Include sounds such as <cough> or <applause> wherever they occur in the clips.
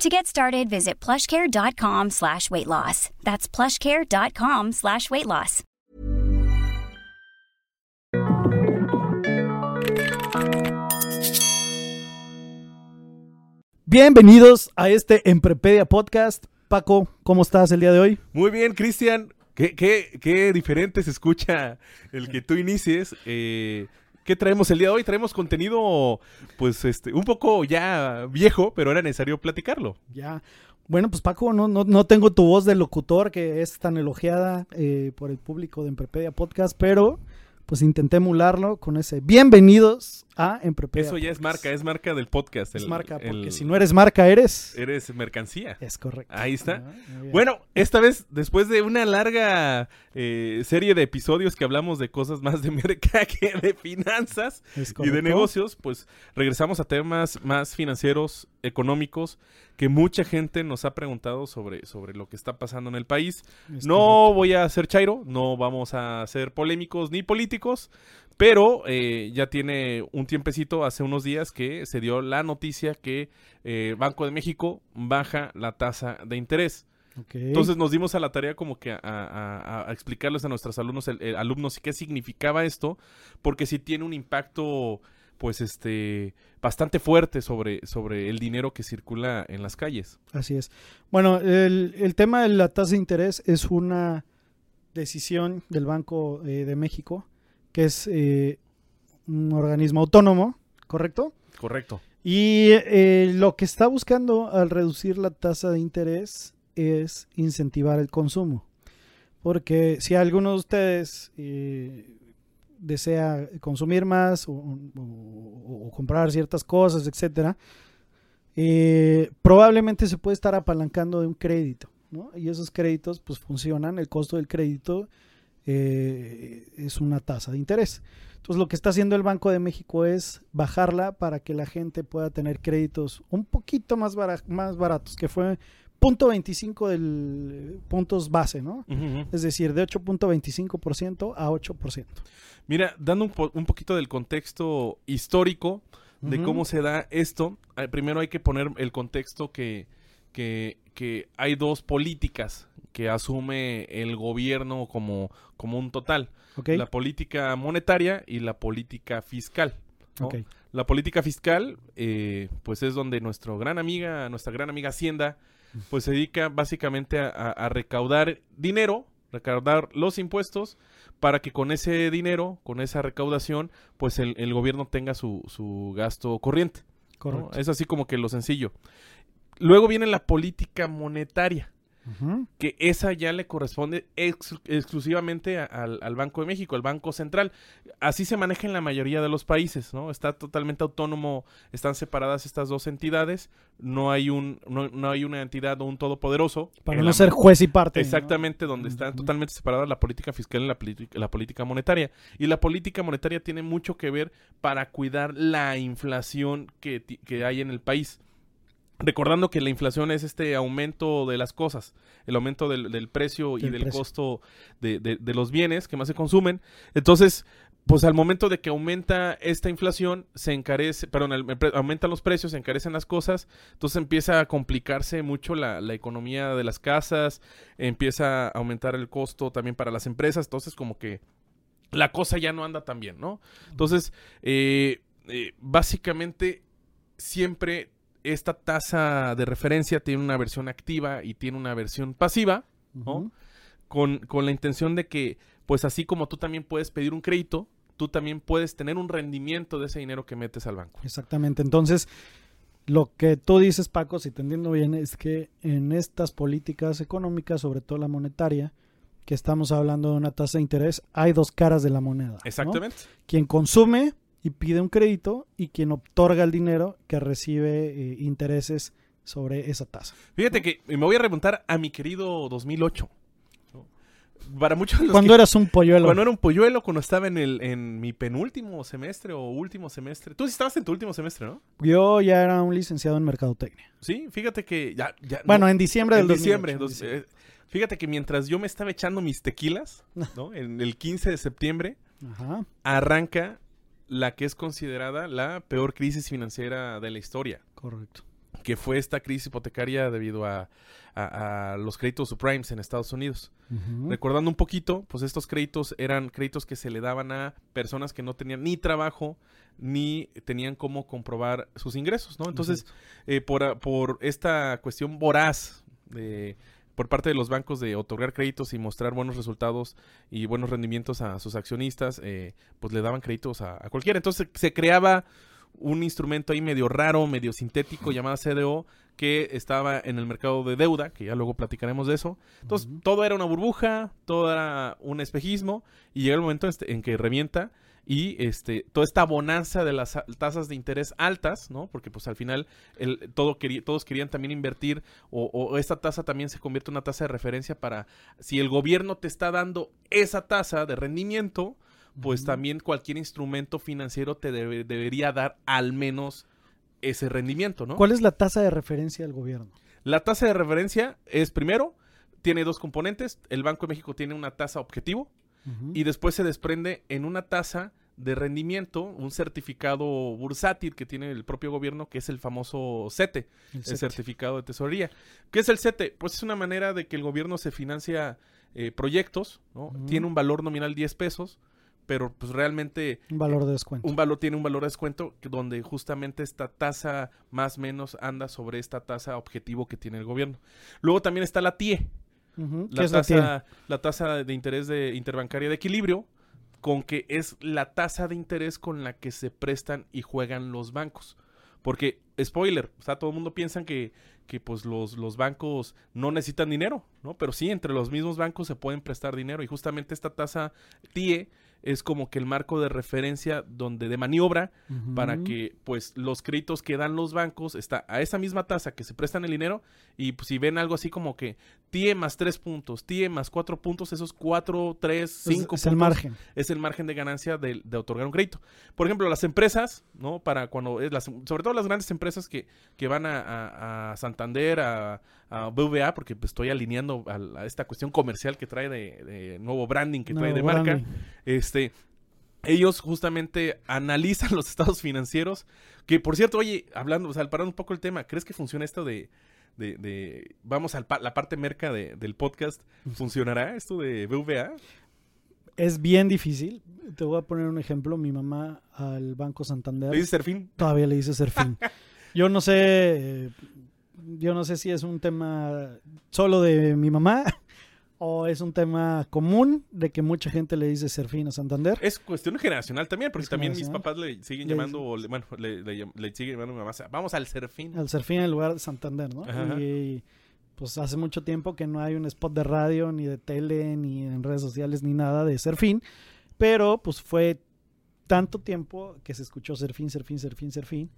To get started, visit plushcare.com slash weight loss. That's plushcare.com slash weight loss. Bienvenidos a este Emprepedia Podcast. Paco, ¿cómo estás el día de hoy? Muy bien, Cristian. Qué, qué, qué diferente se escucha el que tú inicies. Eh, ¿Qué traemos el día de hoy? Traemos contenido, pues, este, un poco ya viejo, pero era necesario platicarlo. Ya. Bueno, pues Paco, no, no, no tengo tu voz de locutor que es tan elogiada eh, por el público de Emprepedia Podcast, pero pues intenté emularlo con ese bienvenidos a Emprepedia. Eso ya es marca, es marca del podcast. Es marca, porque el- si no eres marca, eres. Eres mercancía. Es correcto. Ahí está. Ah. Bueno, esta vez, después de una larga eh, serie de episodios que hablamos de cosas más de <laughs> merca que de finanzas y de negocios, pues regresamos a temas más financieros, económicos, que mucha gente nos ha preguntado sobre, sobre lo que está pasando en el país. Es No voy a ser chairo, no vamos a ser polémicos ni políticos, pero eh, ya tiene un tiempecito, hace unos días, que se dio la noticia que eh, Banco de México baja la tasa de interés. Entonces nos dimos a la tarea como que a, a- a- a explicarles a nuestros alumnos, el- el- alumnos qué significaba esto, porque sí tiene un impacto pues este bastante fuerte sobre, sobre el dinero que circula en las calles. Así es. Bueno, el, el tema de la tasa de interés es una decisión del Banco eh, de México, que es eh, un organismo autónomo, ¿correcto? Correcto. Y eh, lo que está buscando al reducir la tasa de interés es incentivar el consumo. Porque si alguno de ustedes eh, desea consumir más o, comprar ciertas cosas, etcétera, eh, probablemente se puede estar apalancando de un crédito, ¿no? Y esos créditos pues funcionan, el costo del crédito eh, es una tasa de interés. Entonces lo que está haciendo el Banco de México es bajarla para que la gente pueda tener créditos un poquito más, bara- más baratos, que fue punto 25 del puntos base, ¿no? Es decir, de 8.25% a 8%. Mira, dando un, po- un poquito del contexto histórico de cómo se da esto, eh, primero hay que poner el contexto que, que, que hay dos políticas que asume el gobierno como, como un total. La política monetaria y la política fiscal. La política fiscal, eh, pues es donde nuestra gran amiga, nuestra gran amiga Hacienda, pues se dedica básicamente a, a- a recaudar dinero, recaudar los impuestos, para que con ese dinero, con esa recaudación, pues el, el gobierno tenga su, su gasto corriente. ¿no? Correcto. Es así como que lo sencillo. Luego viene la política monetaria Que esa ya le corresponde ex- exclusivamente a- al, al Banco de México, al Banco Central. Así se maneja en la mayoría de los países, ¿no? Está totalmente autónomo, están separadas estas dos entidades, no hay un no, no hay una entidad o un todopoderoso. Para no la ser juez y parte. ¿no? Exactamente, donde están Ujú. totalmente separadas la política fiscal y la, la política monetaria. Y la política monetaria tiene mucho que ver para cuidar la inflación que, que hay en el país. Recordando que la inflación es este aumento de las cosas, el aumento del, del precio y Del del precio. costo de, de- de los bienes que más se consumen. Entonces, pues al momento de que aumenta esta inflación, se encarece, perdón, el- aumentan los precios, se encarecen las cosas, entonces empieza a complicarse mucho la, la economía de las casas, empieza a aumentar el costo también para las empresas, entonces como que la cosa ya no anda tan bien, ¿no? Entonces, eh, eh, básicamente siempre esta tasa de referencia tiene una versión activa y tiene una versión pasiva, con, con la intención de que, pues así como tú también puedes pedir un crédito, tú también puedes tener un rendimiento de ese dinero que metes al banco. Exactamente. Entonces, lo que tú dices, Paco, si te entiendo bien, es que en estas políticas económicas, sobre todo la monetaria, que estamos hablando de una tasa de interés, hay dos caras de la moneda. ¿no? Exactamente. Quien consume y pide un crédito y quien otorga el dinero que recibe eh, intereses sobre esa tasa. Fíjate que me voy a remontar a mi querido 2008. ¿no? para muchos Cuando que- eras un polluelo. cuando era un polluelo, cuando estaba en el en mi penúltimo semestre o último semestre. Tú sí estabas en tu último semestre, ¿no? Yo ya era un licenciado en mercadotecnia. Sí, fíjate que ya, ya Bueno, no, en diciembre del en diciembre, 2008, dos- eh, fíjate que mientras yo me estaba echando mis tequilas, <laughs> ¿no? En el 15 de septiembre Ajá. arranca la que es considerada la peor crisis financiera de la historia, Correcto. que fue esta crisis hipotecaria debido a, a- a los créditos subprimes en Estados Unidos. Recordando un poquito, pues estos créditos eran créditos que se le daban a personas que no tenían ni trabajo ni tenían cómo comprobar sus ingresos, ¿no? Entonces, eh, por, por esta cuestión voraz de- por parte de los bancos de otorgar créditos y mostrar buenos resultados y buenos rendimientos a sus accionistas, eh, pues le daban créditos a, a cualquiera. Entonces se creaba un instrumento ahí medio raro, medio sintético llamado CDO que estaba en el mercado de deuda, que ya luego platicaremos de eso. Entonces todo era una burbuja, todo era un espejismo y llega el momento este, en que revienta y este toda esta bonanza de las tasas de interés altas, ¿no? Porque pues al final el, todo quería, todos querían también invertir o, o esta tasa también se convierte en una tasa de referencia para si el gobierno te está dando esa tasa de rendimiento, pues también cualquier instrumento financiero te debe- debería dar al menos ese rendimiento, ¿no? ¿Cuál es la tasa de referencia del gobierno? La tasa de referencia es primero, tiene dos componentes. El Banco de México tiene una tasa objetivo y después se desprende en una tasa de rendimiento, un certificado bursátil que tiene el propio gobierno, que es el famoso CETE, El certificado de tesorería. ¿Qué es el CETE? Pues es una manera de que el gobierno se financia eh, proyectos, ¿no? Tiene un valor nominal 10 pesos, pero pues realmente Un valor de descuento. un valor tiene un valor de descuento donde justamente esta tasa más o menos anda sobre esta tasa objetivo que tiene el gobierno. Luego también está la TIE, Ujú. ¿Qué la tasa, la tasa de interés de interbancaria de equilibrio, con que es la tasa de interés con la que se prestan y juegan los bancos. Porque, spoiler, o sea, todo el mundo piensa que, que pues los, los bancos no necesitan dinero, ¿no? Pero sí, entre los mismos bancos se pueden prestar dinero. Y justamente esta tasa TIE es como que el marco de referencia donde de maniobra para que pues los créditos que dan los bancos está a esa misma tasa que se prestan el dinero y pues, si ven algo así como que TIE más tres puntos, TIE más cuatro puntos, esos cuatro, tres, Es- cinco es, puntos el margen. es el margen de ganancia de, de otorgar un crédito. Por ejemplo, las empresas, ¿no? Para cuando, es las, sobre todo las grandes empresas que, que van a, a- a Santander, a, a BVA, porque pues, estoy alineando a, esta cuestión comercial que trae de, de nuevo branding que trae de marca. Este, ellos justamente analizan <laughs> los estados financieros. Que por cierto, oye, hablando, o sea, parando un poco el tema, ¿crees que funciona esto de, de, de- vamos a la parte merca de- del podcast? ¿Funcionará esto de BVA? Es bien difícil. Te voy a poner un ejemplo. Mi mamá al Banco Santander ¿Le dice Serfín? todavía le dice Serfín. <laughs> Yo no sé, eh, yo no sé si es un tema solo de mi mamá <laughs> o es un tema común de que mucha gente le dice Serfín a Santander. Es cuestión generacional también, porque Es también mis papás le siguen Le- llamando, o le- bueno, le, le siguen llamando a mi mamá, vamos al Serfín. Al Serfín en lugar de Santander, ¿no? Ajá. Y pues hace mucho tiempo que no hay un spot de radio, ni de tele, ni en redes sociales, ni nada de Serfín. Pero pues fue tanto tiempo que se escuchó Serfín, Serfín, Serfín, Serfín,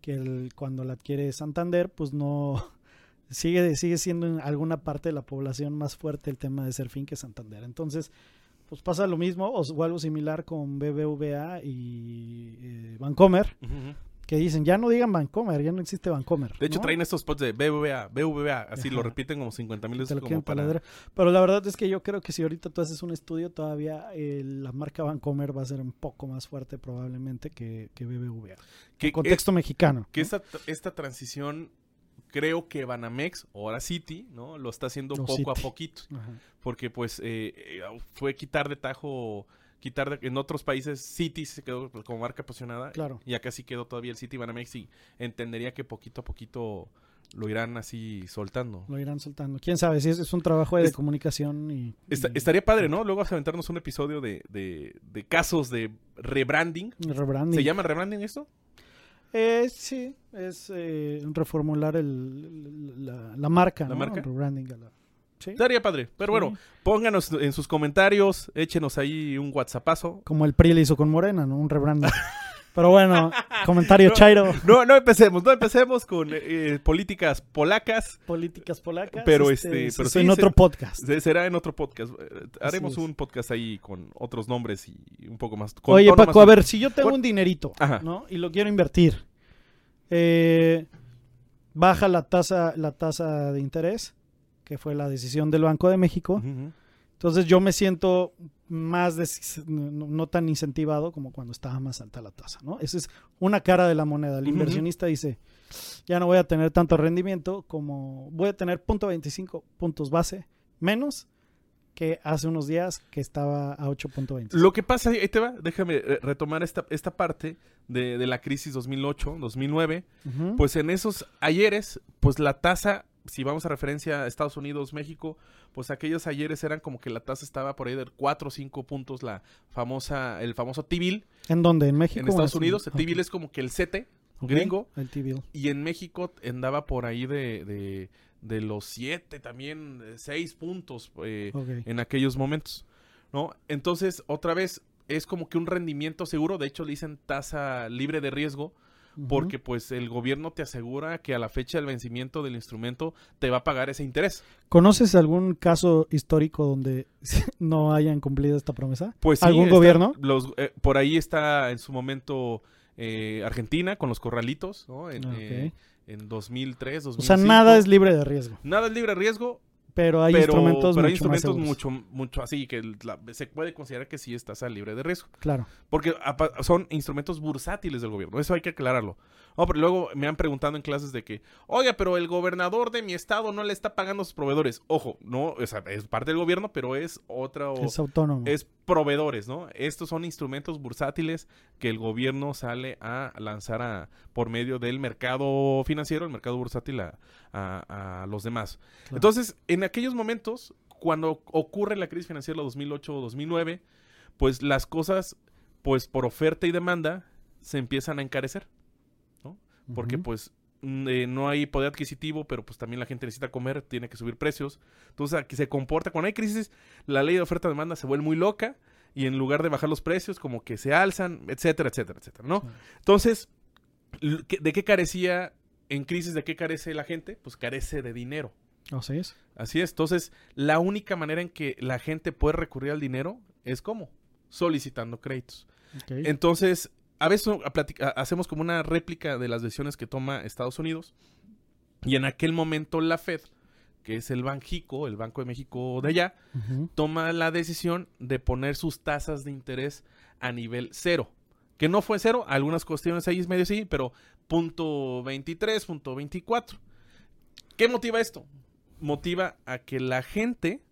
que el- cuando la adquiere Santander, pues no <laughs> sigue, sigue siendo en alguna parte de la población más fuerte el tema de Serfín que Santander. Entonces, pues pasa lo mismo o, o algo similar con BBVA y eh, Bancomer, Ujú, ujú. Que dicen, ya no digan Bancomer, ya no existe Bancomer. De hecho, ¿no? traen estos spots de BBVA, BBVA, así lo repiten como 50 mil veces como para... Pero la verdad es que yo creo que si ahorita tú haces un estudio, todavía eh, la marca Bancomer va a ser un poco más fuerte probablemente que, que BBVA. Que, En contexto mexicano. que ¿no? esta, esta transición, creo que Banamex, ahora City, ¿no? Lo está haciendo O poco a poquito. Ajá. Porque pues eh, eh, fue quitar de tajo, quitar de- en otros países City se quedó como marca posicionada. Claro. Y acá sí quedó todavía el City Banamex y entendería que poquito a poquito lo irán así soltando. Lo irán soltando. Quién sabe si es, es un trabajo de Es- comunicación y. Esta- y- estaría padre, ¿no? Luego vas a aventarnos un episodio de, de- de casos de rebranding. rebranding. ¿Se llama rebranding esto? Eh, sí, es eh, reformular el, la, la marca. ¿La ¿no? marca? Rebranding a la- Sí. Estaría padre. Pero bueno, pónganos en sus comentarios, échenos ahí un WhatsAppazo. Como el PRI le hizo con Morena, ¿no? Un rebranding. Pero bueno, <laughs> comentario No, Chairo. No, no empecemos, no empecemos con eh, políticas polacas. Políticas polacas. Pero, este, eso pero es sí, en otro podcast. Se- Será en otro podcast. Eh, Haremos un podcast ahí con otros nombres y un poco más. con Oye, Paco, más- a ver, si yo tengo Bueno, un dinerito, ajá. ¿no? Y lo quiero invertir. eh, baja la tasa, la tasa de interés, que fue la decisión del Banco de México. Entonces yo me siento más no, no tan incentivado como cuando estaba más alta la tasa, ¿no? Esa es una cara de la moneda. El inversionista dice, ya no voy a tener tanto rendimiento como voy a tener punto .25 puntos base menos que hace unos días que estaba a 8.20. Lo que pasa, ahí te va, déjame eh, retomar esta, esta parte de, de la crisis 2008, 2009. Ujú. Pues en esos ayeres, pues la tasa, si vamos a referencia a Estados Unidos, México, pues aquellos ayeres eran como que la tasa estaba por ahí de 4 o 5 puntos, la famosa, el famoso T-bill ¿En dónde? ¿En México? en Estados Unidos. El. T-bill es como que el Ok, gringo. El T-bill. Y en México andaba por ahí de, de, de los 7 también, 6 puntos eh, en aquellos momentos, ¿no? Entonces, otra vez, es como que un rendimiento seguro, de hecho le dicen tasa libre de riesgo, Porque pues el gobierno te asegura que a la fecha del vencimiento del instrumento te va a pagar ese interés. ¿Conoces algún caso histórico donde <laughs> no hayan cumplido esta promesa? Pues sí, ¿Algún está- gobierno? Los, eh, por ahí está en su momento eh, Argentina con los corralitos, ¿no? En, Ah, eh, en 2003, O 2005. sea, nada es libre de riesgo, Nada es libre de riesgo, pero hay pero, instrumentos pero hay mucho más instrumentos mucho, mucho así, que la- se puede considerar que sí estás al libre de riesgo. Claro. Porque apa- son instrumentos bursátiles del gobierno. Eso hay que aclararlo. No, pero luego me han preguntado en clases de que, oiga, pero el gobernador de mi estado no le está pagando a sus proveedores. Ojo, no, o sea, es parte del gobierno, pero es otra. Es autónomo. Es proveedores, ¿no? Estos son instrumentos bursátiles que el gobierno sale a lanzar a, por medio del mercado financiero, el mercado bursátil a, a- a los demás. Claro. Entonces, en aquellos momentos, cuando ocurre la crisis financiera 2008-2009, pues las cosas, pues por oferta y demanda, se empiezan a encarecer, ¿no? Porque pues eh, no hay poder adquisitivo, pero pues también la gente necesita comer, tiene que subir precios. Entonces, aquí se comporta, cuando hay crisis, la ley de oferta-demanda se vuelve muy loca y en lugar de bajar los precios, como que se alzan, etcétera, etcétera, etcétera, ¿no? Sí. Entonces, l- ¿qué- ¿de qué carecía en crisis? ¿De qué carece la gente? Pues carece de dinero. Así es. Así es. Entonces, la única manera en que la gente puede recurrir al dinero es ¿cómo? Solicitando créditos. Entonces, a veces a hacemos como una réplica de las decisiones que toma Estados Unidos. Y en aquel momento la Fed, que es el Banjico, el Banco de México de allá, toma la decisión de poner sus tasas de interés a nivel cero. Que no fue cero, algunas cuestiones ahí es medio sí, pero punto 23, punto 24. ¿Qué motiva esto? Motiva a que la gente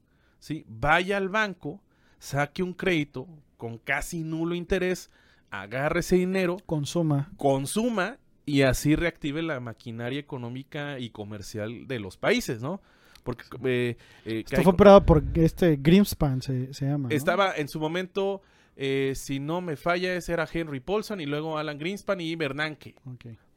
¿sí? vaya al banco, saque un crédito con casi nulo interés, agarre ese dinero, Consuma. consuma y así reactive la maquinaria económica y comercial de los países, ¿no? Porque eh, eh, que Esto fue operado por este Greenspan, se, se llama. ¿no? estaba en su momento, eh, si no me falla, ese era Henry Paulson y luego Alan Greenspan y Bernanke.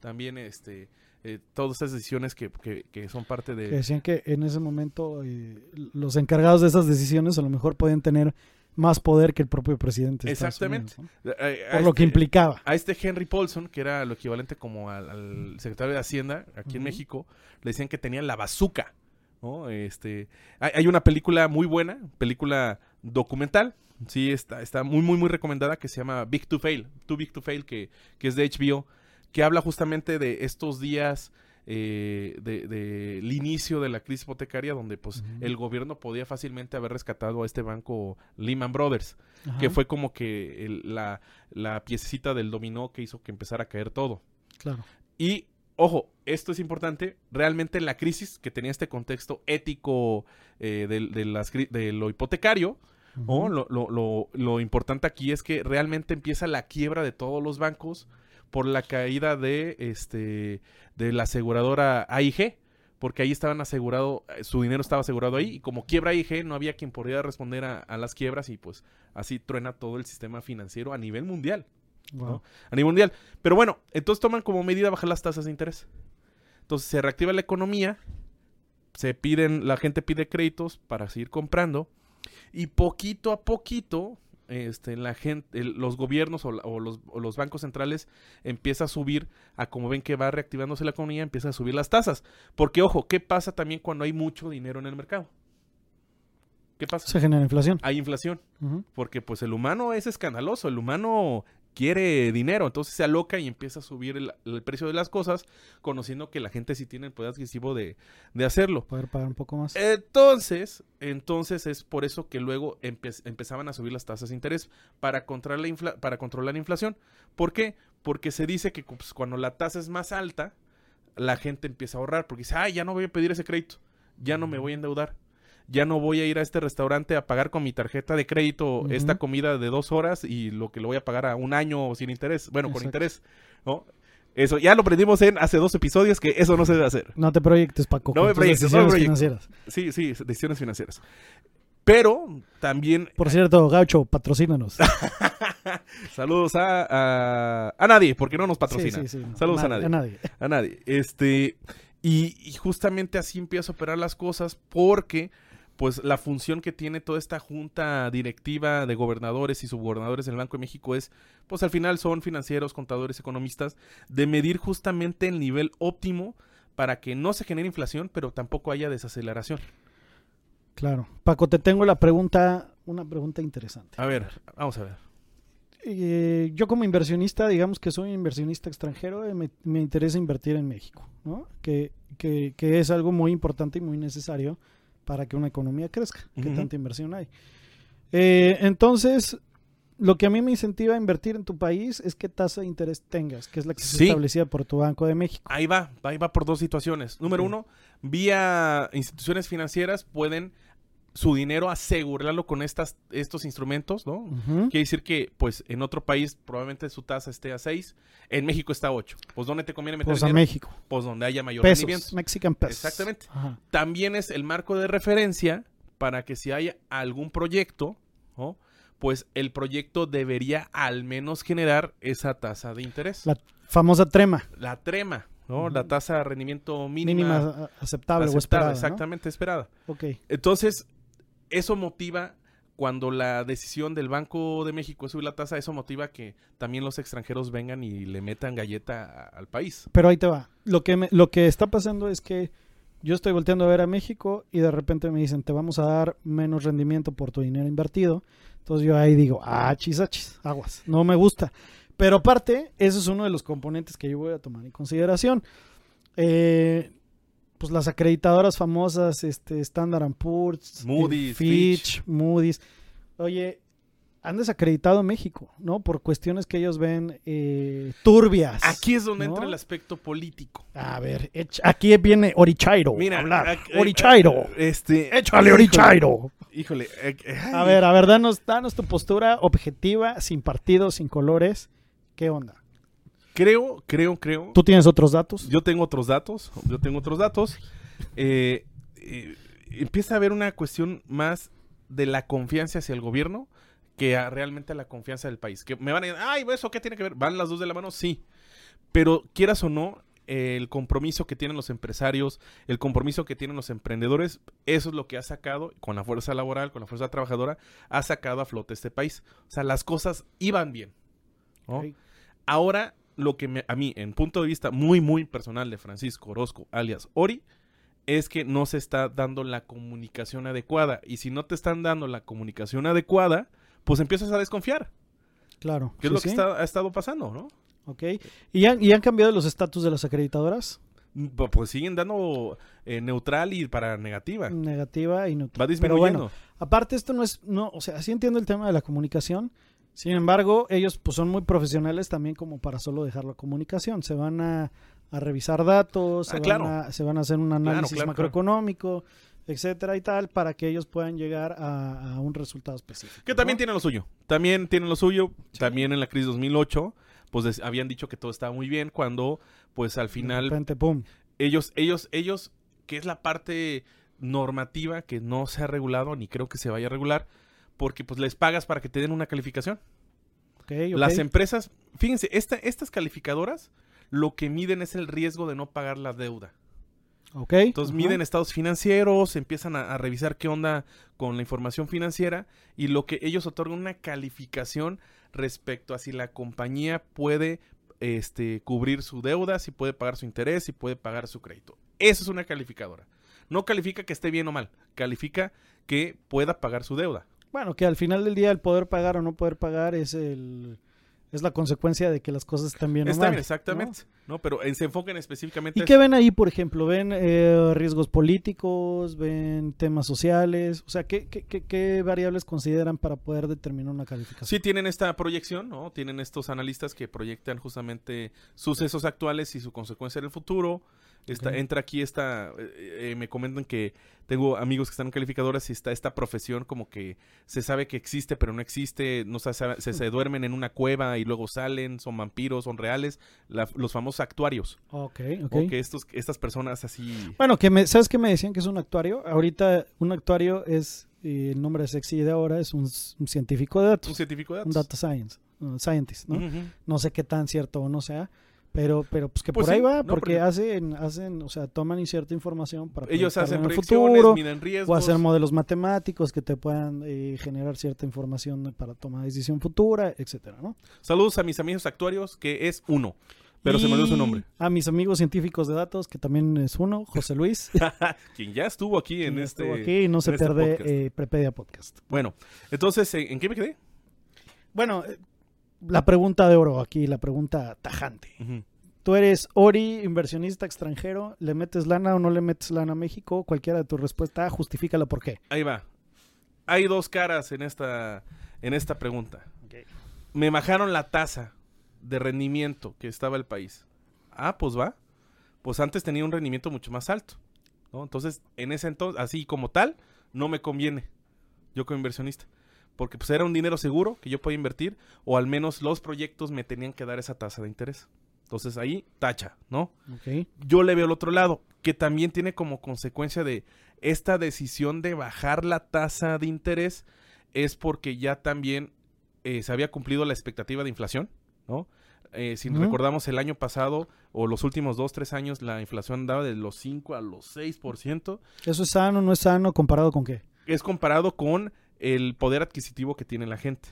También este, eh, todas esas decisiones que, que- que son parte Que de... decían que en ese momento eh, los encargados de esas decisiones a lo mejor podían tener más poder que el propio presidente. de Exactamente. Unidos, ¿no? a Por lo que este- implicaba. A este Henry Paulson, que era lo equivalente como al, al secretario de Hacienda aquí en. México, le decían que tenía la bazuca. ¿no? Este, hay, hay una película muy buena, película documental, sí, está, está muy, muy, muy recomendada, que se llama Big to Fail, Too Big to Fail, que, que es de HBO, que habla justamente de estos días eh, de- del inicio de la crisis hipotecaria, donde pues el gobierno podía fácilmente haber rescatado a este banco Lehman Brothers que fue como que el- la, la piececita del dominó que hizo que empezara a caer todo. Claro. Y, ojo, esto es importante, realmente la crisis que tenía este contexto ético eh, de, las de lo hipotecario, Ujú. ¿no? lo, lo- lo- lo importante aquí es que realmente empieza la quiebra de todos los bancos por la caída de, este, de la aseguradora AIG. Porque ahí estaban asegurado, eh, su dinero estaba asegurado ahí, y como quiebra AIG, no había quien pudiera responder a, a las quiebras, y pues así truena todo el sistema financiero a nivel mundial Wow. ¿no? a nivel mundial. Pero bueno, entonces toman como medida bajar las tasas de interés. Entonces se reactiva la economía, se piden, la gente pide créditos para seguir comprando y poquito a poquito este, la gente, el- los gobiernos o, la- o los, o los bancos centrales empieza a subir, a como ven que va reactivándose la economía, empieza a subir las tasas. Porque, ojo, ¿qué pasa también cuando hay mucho dinero en el mercado? ¿Qué pasa? Se genera inflación. Hay inflación. Porque pues el humano es escandaloso, el humano quiere dinero, entonces se aloca y empieza a subir el, el precio de las cosas, conociendo que la gente sí tiene el poder adquisitivo de, de hacerlo. Poder pagar un poco más. Entonces, entonces es por eso que luego empe- empezaban a subir las tasas de interés para controlar la, infla- para controlar la inflación. ¿Por qué? Porque se dice que pues, cuando la tasa es más alta, la gente empieza a ahorrar, porque dice, ay, ya no voy a pedir ese crédito, ya no me voy a endeudar. Ya no voy a ir a este restaurante a pagar con mi tarjeta de crédito esta comida de dos horas y lo que lo voy a pagar a un año sin interés. Bueno, con Exacto. interés, ¿no? Eso, ya lo aprendimos en hace dos episodios que eso no se debe hacer. No te proyectes, Paco. No con me proyectes, no me decisiones financieras. Sí, sí, decisiones financieras. Pero también Por cierto, Gaucho, patrocínanos. <laughs> saludos a, a, a nadie, porque no nos patrocina. Sí, sí, sí, no. Saludos a Na- nadie. A nadie. A nadie. Este, y, y justamente así empieza a operar las cosas porque pues la función que tiene toda esta junta directiva de gobernadores y subgobernadores del Banco de México es, pues al final son financieros, contadores, economistas, de medir justamente el nivel óptimo para que no se genere inflación, pero tampoco haya desaceleración. Claro. Paco, te tengo la pregunta, una pregunta interesante. A ver, vamos a ver. Eh, yo como inversionista, digamos que soy inversionista extranjero, eh, me, me interesa invertir en México, ¿no? Que, que, que es algo muy importante y muy necesario para que una economía crezca, que Ujú. tanta inversión hay. Eh, entonces, lo que a mí me incentiva a invertir en tu país es qué tasa de interés tengas, que es la que se Sí. establecida por tu Banco de México. Ahí va, ahí va por dos situaciones. Número Sí. uno, vía instituciones financieras pueden su dinero asegurarlo con estas, estos instrumentos, ¿no? Ujú. Quiere decir que, pues, en otro país probablemente su tasa esté a 6, en México está a 8. Pues, ¿dónde te conviene meter Pues a dinero? México. Pues, donde haya mayor Pesos, rendimiento. Mexican pesos. Exactamente. Ajá. También es el marco de referencia para que si hay algún proyecto, ¿no? Pues, el proyecto debería al menos generar esa tasa de interés. La famosa trema, La trema, ¿no? La tasa de rendimiento mínima. mínima a- aceptable o esperada. ¿no? exactamente esperada. Ok. Entonces, eso motiva, cuando la decisión del Banco de México es subir la tasa, eso motiva que también los extranjeros vengan y le metan galleta al país. Pero ahí te va. Lo que, me- lo que está pasando es que yo estoy volteando a ver a México y de repente me dicen, te vamos a dar menos rendimiento por tu dinero invertido. Entonces yo ahí digo, ah, chis, ah, chis, aguas, no me gusta. Pero aparte, ese es uno de los componentes que yo voy a tomar en consideración. Eh, pues las acreditadoras famosas, este, Standard Poor's, eh, Moody's, Fitch, Moody's. Oye, han desacreditado a México, ¿no? Por cuestiones que ellos ven eh, turbias. Aquí es donde ¿no? entra el aspecto político. A ver, aquí viene Orichairo. Mira, hablar. eh, Orichairo. eh, Este, Échale, híjole, Orichairo. Híjole. eh, A ver, a ver, danos, danos tu postura objetiva, sin partidos, sin colores. ¿Qué onda? Creo, creo, creo. ¿Tú tienes otros datos? Yo tengo otros datos. Yo tengo otros datos. Eh, eh, empieza a haber una cuestión más de la confianza hacia el gobierno que a realmente a la confianza del país. Que me van a decir, ay, ¿eso qué tiene que ver? ¿Van las dos de la mano? Sí. Pero quieras o no, el compromiso que tienen los empresarios, el compromiso que tienen los emprendedores, eso es lo que ha sacado, con la fuerza laboral, con la fuerza trabajadora, ha sacado a flote este país. O sea, las cosas iban bien. Ahora, lo que me- a mí, en punto de vista muy, muy personal de Francisco Orozco, alias Ori, es que no se está dando la comunicación adecuada. Y si no te están dando la comunicación adecuada, pues empiezas a desconfiar. Claro. Que es lo sí. que está- ha estado pasando, ¿no? Ok. ¿Y han, ¿Y han cambiado los estatus de las acreditadoras? Pu- Pues siguen dando eh, neutral y para negativa. Negativa y neutral. Va Pero disminuyendo. bueno, aparte esto no es, no, o sea, sí entiendo el tema de la comunicación. Sin embargo, ellos pues son muy profesionales también como para solo dejar la comunicación. Se van a, a revisar datos, se, Ah, van claro. a, se van a hacer un análisis claro, claro. macroeconómico, etcétera y tal, para que ellos puedan llegar a, a un resultado específico. Que también ¿no? tienen lo suyo. También tienen lo suyo. Sí. También en la crisis 2008, pues des- habían dicho que todo estaba muy bien cuando, pues al De final repente, pum. ellos, ellos, ellos, que es la parte normativa que no se ha regulado, ni creo que se vaya a regular, porque pues les pagas para que te den una calificación. Las empresas, fíjense, esta- estas calificadoras lo que miden es el riesgo de no pagar la deuda. Ok. Entonces miden estados financieros, empiezan a, a revisar qué onda con la información financiera y lo que ellos otorgan una calificación respecto a si la compañía puede este, cubrir su deuda, si puede pagar su interés, si puede pagar su crédito. Eso es una calificadora. No califica que esté bien o mal, califica que pueda pagar su deuda. Bueno, que al final del día el poder pagar o no poder pagar es el es la consecuencia de que las cosas están bien o Está mal. bien, exactamente. ¿no? Pero se enfocan específicamente ¿Y a qué ven ahí, por ejemplo? ¿Ven eh, riesgos políticos? ¿Ven temas sociales? O sea, ¿qué, qué, qué- qué variables consideran para poder determinar una calificación? Sí, tienen esta proyección, ¿no? Tienen estos analistas que proyectan justamente sucesos actuales y su consecuencia en el futuro. Esta. Entra aquí esta, eh, eh, me comentan que tengo amigos que están en calificadoras y está esta profesión como que se sabe que existe pero no existe, no se, se, se duermen en una cueva y luego salen, son vampiros, son reales, la- los famosos actuarios, Ok, ok. o que estos, estas personas así... Bueno, que me, ¿sabes qué me decían que es un actuario? Ahorita un actuario es, eh, el nombre sexy de ahora es un, un científico de datos, Un científico de un datos. data science, un scientist, ¿no? No sé qué tan cierto o no sea, pero, pero pues que Pues por ahí va, no, porque porque- hacen, hacen, o sea, toman cierta información para Ellos hacen en el proyecciones, futuro, miden riesgos. o hacer modelos matemáticos que te puedan eh, generar cierta información para tomar decisión futura, etcétera, ¿no? Saludos a mis amigos actuarios, que es uno, pero se me olvidó su nombre. A mis amigos científicos de datos, que también es uno, José Luis. <laughs> Quien ya estuvo aquí en este... estuvo aquí y no se este pierde podcast. eh, Prepedia Podcast. Bueno, entonces, ¿en, qué me quedé? Bueno, la pregunta de oro aquí, la pregunta tajante. Tú eres Ori, inversionista extranjero, ¿le metes lana o no le metes lana a México? Cualquiera de tu respuesta, justifícala por qué. Ahí va. Hay dos caras en esta, en esta pregunta. Me bajaron la tasa de rendimiento que estaba el país. Ah, pues va. Pues antes tenía un rendimiento mucho más alto. ¿no? Entonces, en ese entonces, así como tal, no me conviene. Yo como inversionista. Porque pues era un dinero seguro que yo podía invertir. O al menos los proyectos me tenían que dar esa tasa de interés. Entonces ahí, tacha, ¿no? Yo le veo el otro lado, que también tiene como consecuencia de esta decisión de bajar la tasa de interés, es porque ya también eh, se había cumplido la expectativa de inflación, ¿no? Eh, si recordamos el año pasado o los últimos dos, tres años, la inflación andaba de los 5 a los 6%, ¿Eso es sano o no es sano comparado con qué? es comparado con el poder adquisitivo que tiene la gente.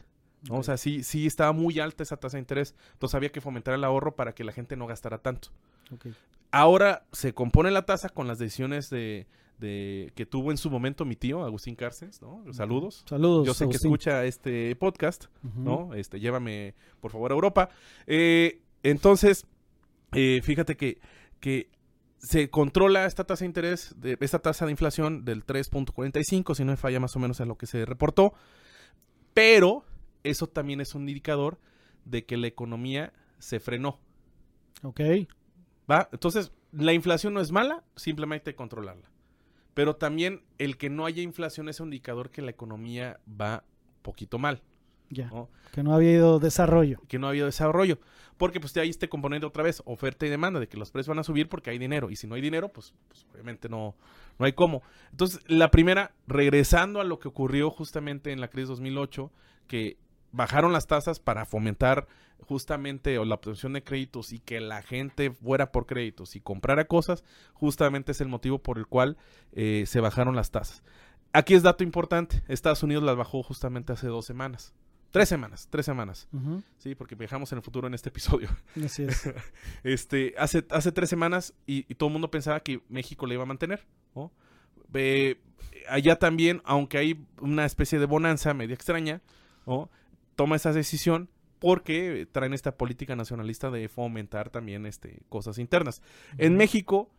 ¿no? O sea, sí, sí estaba muy alta esa tasa de interés, entonces había que fomentar el ahorro para que la gente no gastara tanto. Ahora se compone la tasa con las decisiones de, de- que tuvo en su momento mi tío, Agustín Cárceles, ¿no? Saludos. Saludos. Yo sé que escucha este podcast. ¿no? Este, llévame, por favor, a Europa. Eh, entonces, eh, fíjate que, que se controla esta tasa de interés, de, esta tasa de inflación del 3.45, si no me falla más o menos a lo que se reportó, pero eso también es un indicador de que la economía se frenó. Ok. ¿Va? Entonces, la inflación no es mala, simplemente hay que controlarla. Pero también el que no haya inflación es un indicador que la economía va poquito mal, Ya. ¿no? Que no había ido desarrollo. que no ha habido desarrollo. Porque pues ahí este componente otra vez, oferta y demanda, de que los precios van a subir porque hay dinero. Y si no hay dinero, pues, pues, obviamente no, no hay cómo. Entonces, la primera, regresando a lo que ocurrió justamente en la crisis 2008, que bajaron las tasas para fomentar justamente la obtención de créditos y que la gente fuera por créditos y comprara cosas, justamente es el motivo por el cual eh, se bajaron las tasas. Aquí es dato importante, Estados Unidos las bajó justamente hace dos semanas. Tres semanas, tres semanas. Sí, porque viajamos en el futuro en este episodio. <laughs> Así es. <laughs> Este, hace, hace tres semanas y, y todo el mundo pensaba que México le iba a mantener, ¿no? Eh, allá también, aunque hay una especie de bonanza media extraña, ¿no? Toma esa decisión porque traen esta política nacionalista de fomentar también este, cosas internas. En México,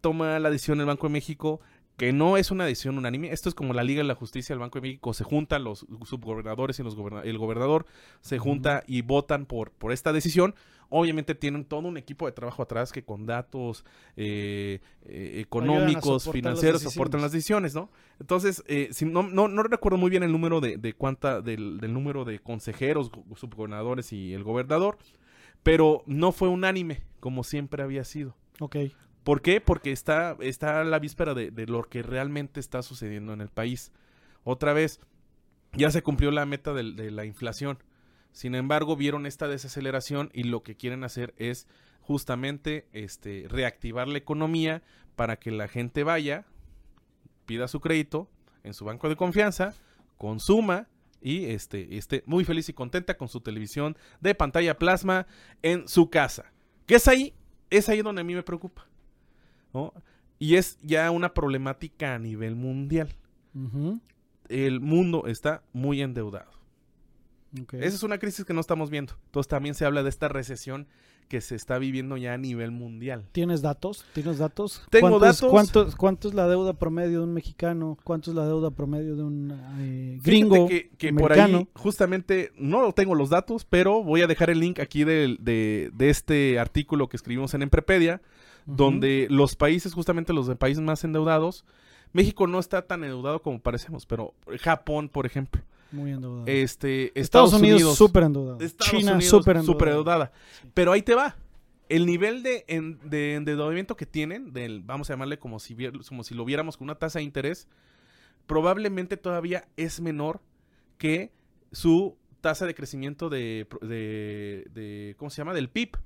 toma la decisión el Banco de México que no es una decisión unánime. Esto es como la Liga de la Justicia del Banco de México. Se juntan los subgobernadores y los goberna- el gobernador, se junta y votan por, por esta decisión. Obviamente tienen todo un equipo de trabajo atrás que con datos eh, eh, económicos, soportar las financieros, soportan las decisiones, ¿no? Entonces, eh, si no, no, no recuerdo muy bien el número de, de cuánta, del, del número de consejeros, go- subgobernadores y el gobernador, pero no fue unánime, como siempre había sido. Ok. ¿Por qué? Porque está, está a la víspera de, lo que realmente está sucediendo en el país. Otra vez, ya se cumplió la meta de, la inflación. Sin embargo, vieron esta desaceleración y lo que quieren hacer es justamente este, reactivar la economía para que la gente vaya, pida su crédito en su banco de confianza, consuma y este, esté muy feliz y contenta con su televisión de pantalla plasma en su casa. ¿Qué es ahí? Es ahí donde a mí me preocupa. ¿No? Y es ya una problemática a nivel mundial. El mundo está muy endeudado. Esa es una crisis que no estamos viendo. Entonces también se habla de esta recesión que se está viviendo ya a nivel mundial. ¿Tienes datos? ¿Tienes datos? Tengo ¿Cuántos- datos. ¿cuánto, ¿Cuánto es la deuda promedio de un mexicano? ¿Cuánto es la deuda promedio de un eh, gringo? Fíjate que, que por ahí, justamente, no tengo los datos, pero voy a dejar el link aquí de, de este artículo que escribimos en Emprepedia, Donde los países, justamente los de países más endeudados, México no está tan endeudado como parecemos, pero Japón, por ejemplo, Muy endeudado. este, Estados, Unidos, súper endeudado. China súper endeudada. Pero ahí te va. El nivel de, en- de endeudamiento que tienen, del, vamos a llamarle como si, vier- como si lo viéramos con una tasa de interés, probablemente todavía es menor que su tasa de crecimiento de, de- ¿cómo se llama? Del PIB,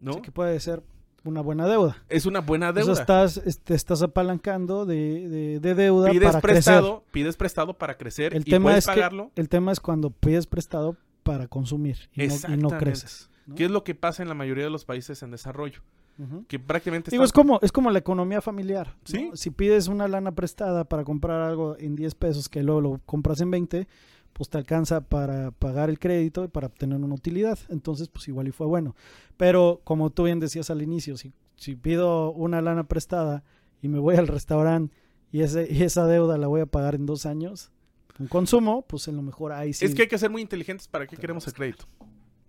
¿no? Sí, que puede ser una buena deuda. Es una buena deuda. estás, este, estás apalancando de, de- de deuda pides para prestado, pides prestado para crecer El y tema puedes es que pagarlo. crecer. El tema es cuando pides prestado para consumir y no, y no Exactamente. creces. ¿no? ¿Qué es lo que pasa en la mayoría de los países en desarrollo? Que prácticamente Digo, están- es como, es como la economía familiar. ¿no? Sí. Si pides una lana prestada para comprar algo en 10 pesos que luego lo compras en 20, pues te alcanza para pagar el crédito y para obtener una utilidad. Entonces, pues igual y fue bueno. Pero como tú bien decías al inicio, si, si pido una lana prestada y me voy al restaurante y, ese, y esa deuda la voy a pagar en dos años, un consumo, pues en lo mejor ahí sí. Es que hay que ser muy inteligentes para qué queremos el crédito.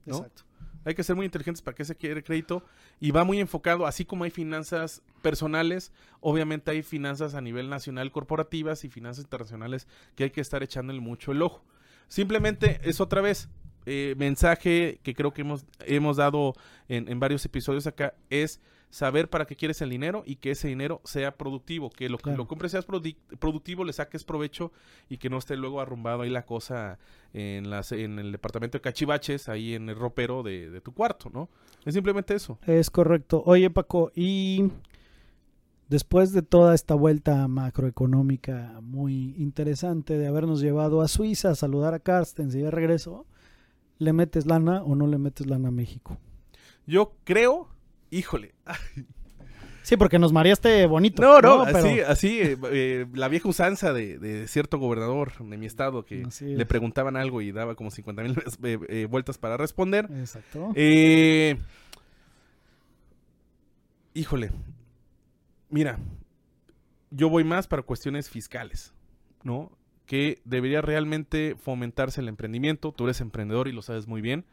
¿no? Exacto. Hay que ser muy inteligentes para qué se quiere el crédito y va muy enfocado, así como hay finanzas personales, obviamente hay finanzas a nivel nacional corporativas y finanzas internacionales que hay que estar echándole mucho el ojo. Simplemente es otra vez eh, mensaje que creo que hemos, hemos dado en, en varios episodios acá, es saber para qué quieres el dinero y que ese dinero sea productivo, que lo que Claro. lo compres seas produ- productivo, le saques provecho y que no esté luego arrumbado ahí la cosa en, las, en el departamento de cachivaches, ahí en el ropero de, de tu cuarto, ¿no? Es simplemente eso. Es correcto. Oye, Paco, y después de toda esta vuelta macroeconómica muy interesante de habernos llevado a Suiza a saludar a Carstens y de regreso, ¿le metes lana o no le metes lana a México? Yo creo, híjole, Sí, porque nos mareaste bonito. no, no, Pero- así, así, eh, eh, la vieja usanza de, de cierto gobernador de mi estado que le preguntaban algo y daba como 50 mil vueltas para responder. Exacto. Eh, híjole, mira, yo voy más para cuestiones fiscales, ¿no? Que debería realmente fomentarse el emprendimiento. Tú eres emprendedor y lo sabes muy bien.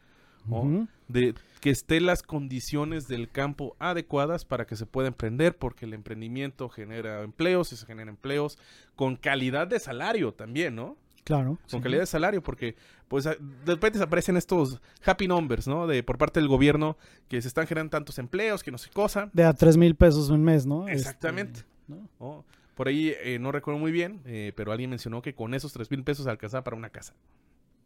de que estén las condiciones del campo adecuadas para que se pueda emprender, porque el emprendimiento genera empleos y se generan empleos con calidad de salario también, ¿no? Claro. Con sí. calidad de salario, porque pues de repente aparecen estos happy numbers, ¿no? De por parte del gobierno que se están generando tantos empleos, que no sé cosa. De a tres mil pesos un mes, ¿no? Exactamente. Este, ¿no? ¿no? Por ahí eh, no recuerdo muy bien, eh, pero alguien mencionó que con esos tres mil pesos alcanzaba para una casa.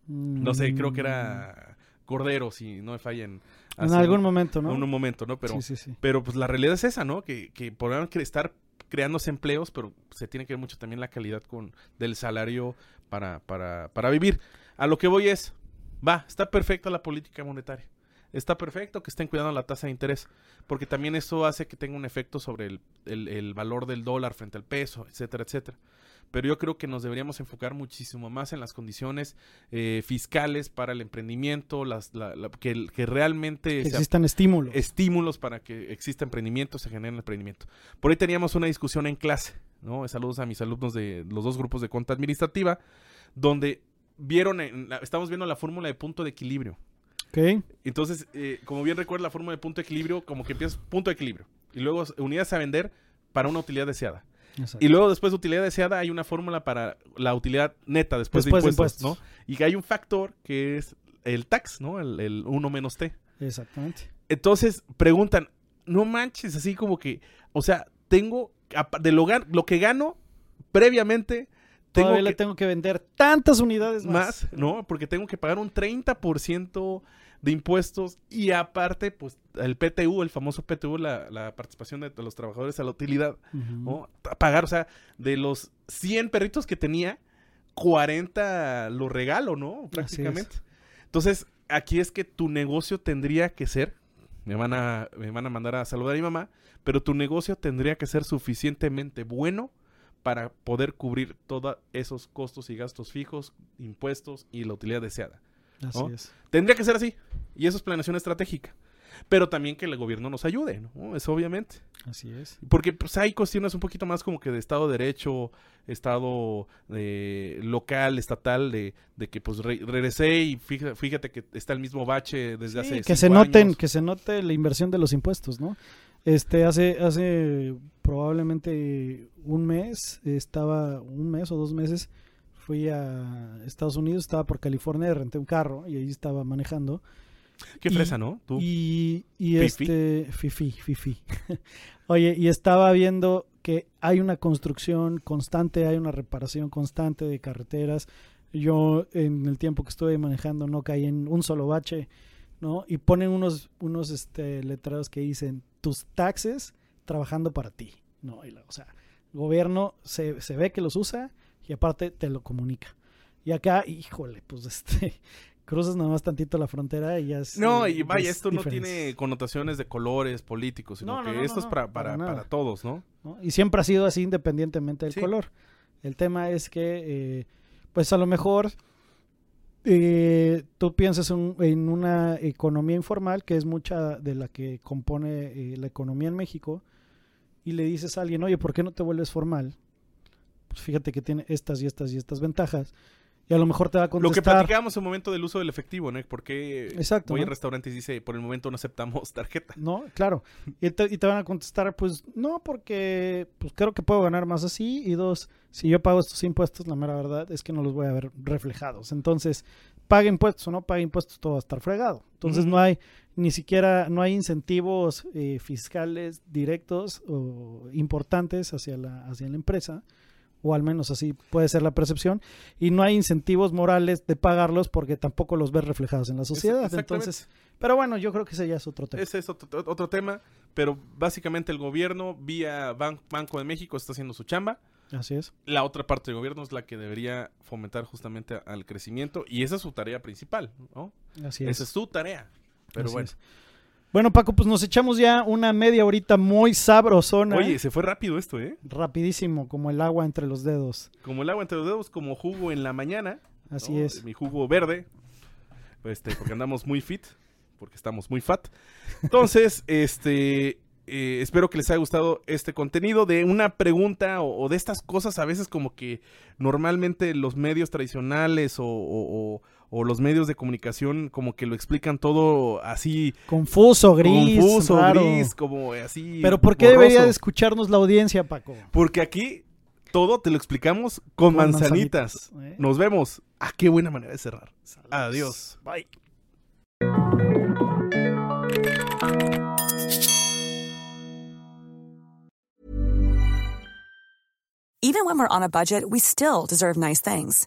No sé, creo que era Cordero, si no me fallen. En algún un- momento, ¿no? en un momento, ¿no? Pero, sí, sí, sí. pero pues la realidad es esa, ¿no? Que, que podrán estar creándose empleos, pero se tiene que ver mucho también la calidad con del salario para, para, para vivir. A lo que voy es, va, está perfecta la política monetaria. Está perfecto que estén cuidando la tasa de interés, porque también eso hace que tenga un efecto sobre el, el- el valor del dólar frente al peso, etcétera, etcétera. Pero yo creo que nos deberíamos enfocar muchísimo más en las condiciones eh, fiscales para el emprendimiento, las, la- la- que, que realmente existan estímulos. estímulos para que exista emprendimiento, se genere emprendimiento. Por ahí teníamos una discusión en clase, ¿no? Saludos a mis alumnos de los dos grupos de cuenta administrativa, donde vieron, en la- estamos viendo la fórmula de punto de equilibrio. Ok. Entonces, eh, como bien recuerda la fórmula de punto de equilibrio, como que empiezas punto de equilibrio. Y luego unidades a vender para una utilidad deseada. Exacto. Y luego después de utilidad deseada hay una fórmula para la utilidad neta después, Después de de impuestos. ¿no? Y que hay un factor que es el tax, ¿no? El, el 1 menos T. Exactamente. Entonces preguntan, no manches, así como que, o sea, tengo, de lo, lo que gano previamente, tengo Todavía que, le tengo que vender tantas unidades más. más, ¿no? Porque tengo que pagar un 30% de impuestos y aparte, pues el PTU, el famoso PTU, la, la participación de, los trabajadores a la utilidad, ¿no? pagar, o sea, de los 100 perritos que tenía, 40 lo regalo, ¿no? Prácticamente. Entonces, aquí es que tu negocio tendría que ser, me van a, me van a mandar a saludar a mi mamá, pero tu negocio tendría que ser suficientemente bueno para poder cubrir todos esos costos y gastos fijos, impuestos y la utilidad deseada. Así es. Tendría que ser así. Y eso es planeación estratégica. Pero también que el gobierno nos ayude, ¿no? Eso obviamente. Así es. Porque pues, hay cuestiones un poquito más como que de Estado de Derecho, Estado eh, local, estatal, de, de que pues regresé y fíjate, que está el mismo bache desde hace que se noten, Que se note la inversión de los impuestos, ¿no? Este, hace, hace probablemente un mes, estaba un mes o dos meses, fui a Estados Unidos, estaba por California, renté un carro y ahí estaba manejando. Qué fresa, ¿no? Y, y este, fifi, fifi. <laughs> Oye, y estaba viendo que hay una construcción constante, hay una reparación constante de carreteras. Yo en el tiempo que estuve manejando no caí en un solo bache, ¿no? Y ponen unos, unos este, letrados que dicen tus taxes trabajando para ti, ¿no? o sea, el gobierno se, se ve que los usa y aparte te lo comunica. Y acá, híjole, pues <laughs> este, cruzas nada más tantito la frontera y ya es. No, y vaya, esto no tiene connotaciones de colores políticos, sino que esto es para, para, para, todos, ¿no? Y siempre ha sido así independientemente del color. El tema es que, eh, pues a lo mejor eh, tú piensas en, una economía informal, que es mucha de la que compone eh, la economía en México, y le dices a alguien, oye, ¿por qué no te vuelves formal? Pues fíjate que tiene estas y estas y estas ventajas. Y a lo mejor te va a contestar. Lo que platicábamos en el momento del uso del efectivo, ¿no? Porque Exacto, voy al restaurante y dice, por el momento no aceptamos <laughs> tarjeta. No, claro. Y te, y te, van a contestar, pues, no, porque pues creo que puedo ganar más así. Y dos, si yo pago estos impuestos, la mera verdad es que no los voy a ver reflejados. Entonces, pague impuestos o no pague impuestos, todo va a estar fregado. Entonces, no hay ni siquiera, no hay incentivos eh, fiscales directos o importantes hacia la, hacia la empresa o al menos así puede ser la percepción, y no hay incentivos morales de pagarlos porque tampoco los ves reflejados en la sociedad. Entonces, pero bueno, yo creo que ese ya es otro tema. Ese es otro, tema, pero básicamente el gobierno vía Banco de México está haciendo su chamba. Así es. La otra parte del gobierno es la que debería fomentar justamente al crecimiento y esa es su tarea principal, ¿no? Así es. Esa es su tarea. Pero bueno. Bueno, Paco, pues nos echamos ya una media horita muy sabrosona. Oye, se fue rápido esto, ¿eh? Rapidísimo, como el agua entre los dedos. Como el agua entre los dedos, como jugo en la mañana. Así es. Mi jugo verde. Este, porque andamos muy fit, porque estamos muy fat. Entonces, <laughs> este, eh, espero que les haya gustado este contenido de una pregunta o, de estas cosas a veces como que normalmente los medios tradicionales o o los medios de comunicación como que lo explican todo así confuso, gris, confuso, gris, como así. Pero ¿por qué debería de escucharnos la audiencia, Paco? Porque aquí todo te lo explicamos con, manzanitas. ¿eh? Nos vemos. Ah, qué buena manera de cerrar. Adiós. Bye. Even when we're on a budget, we still deserve nice things.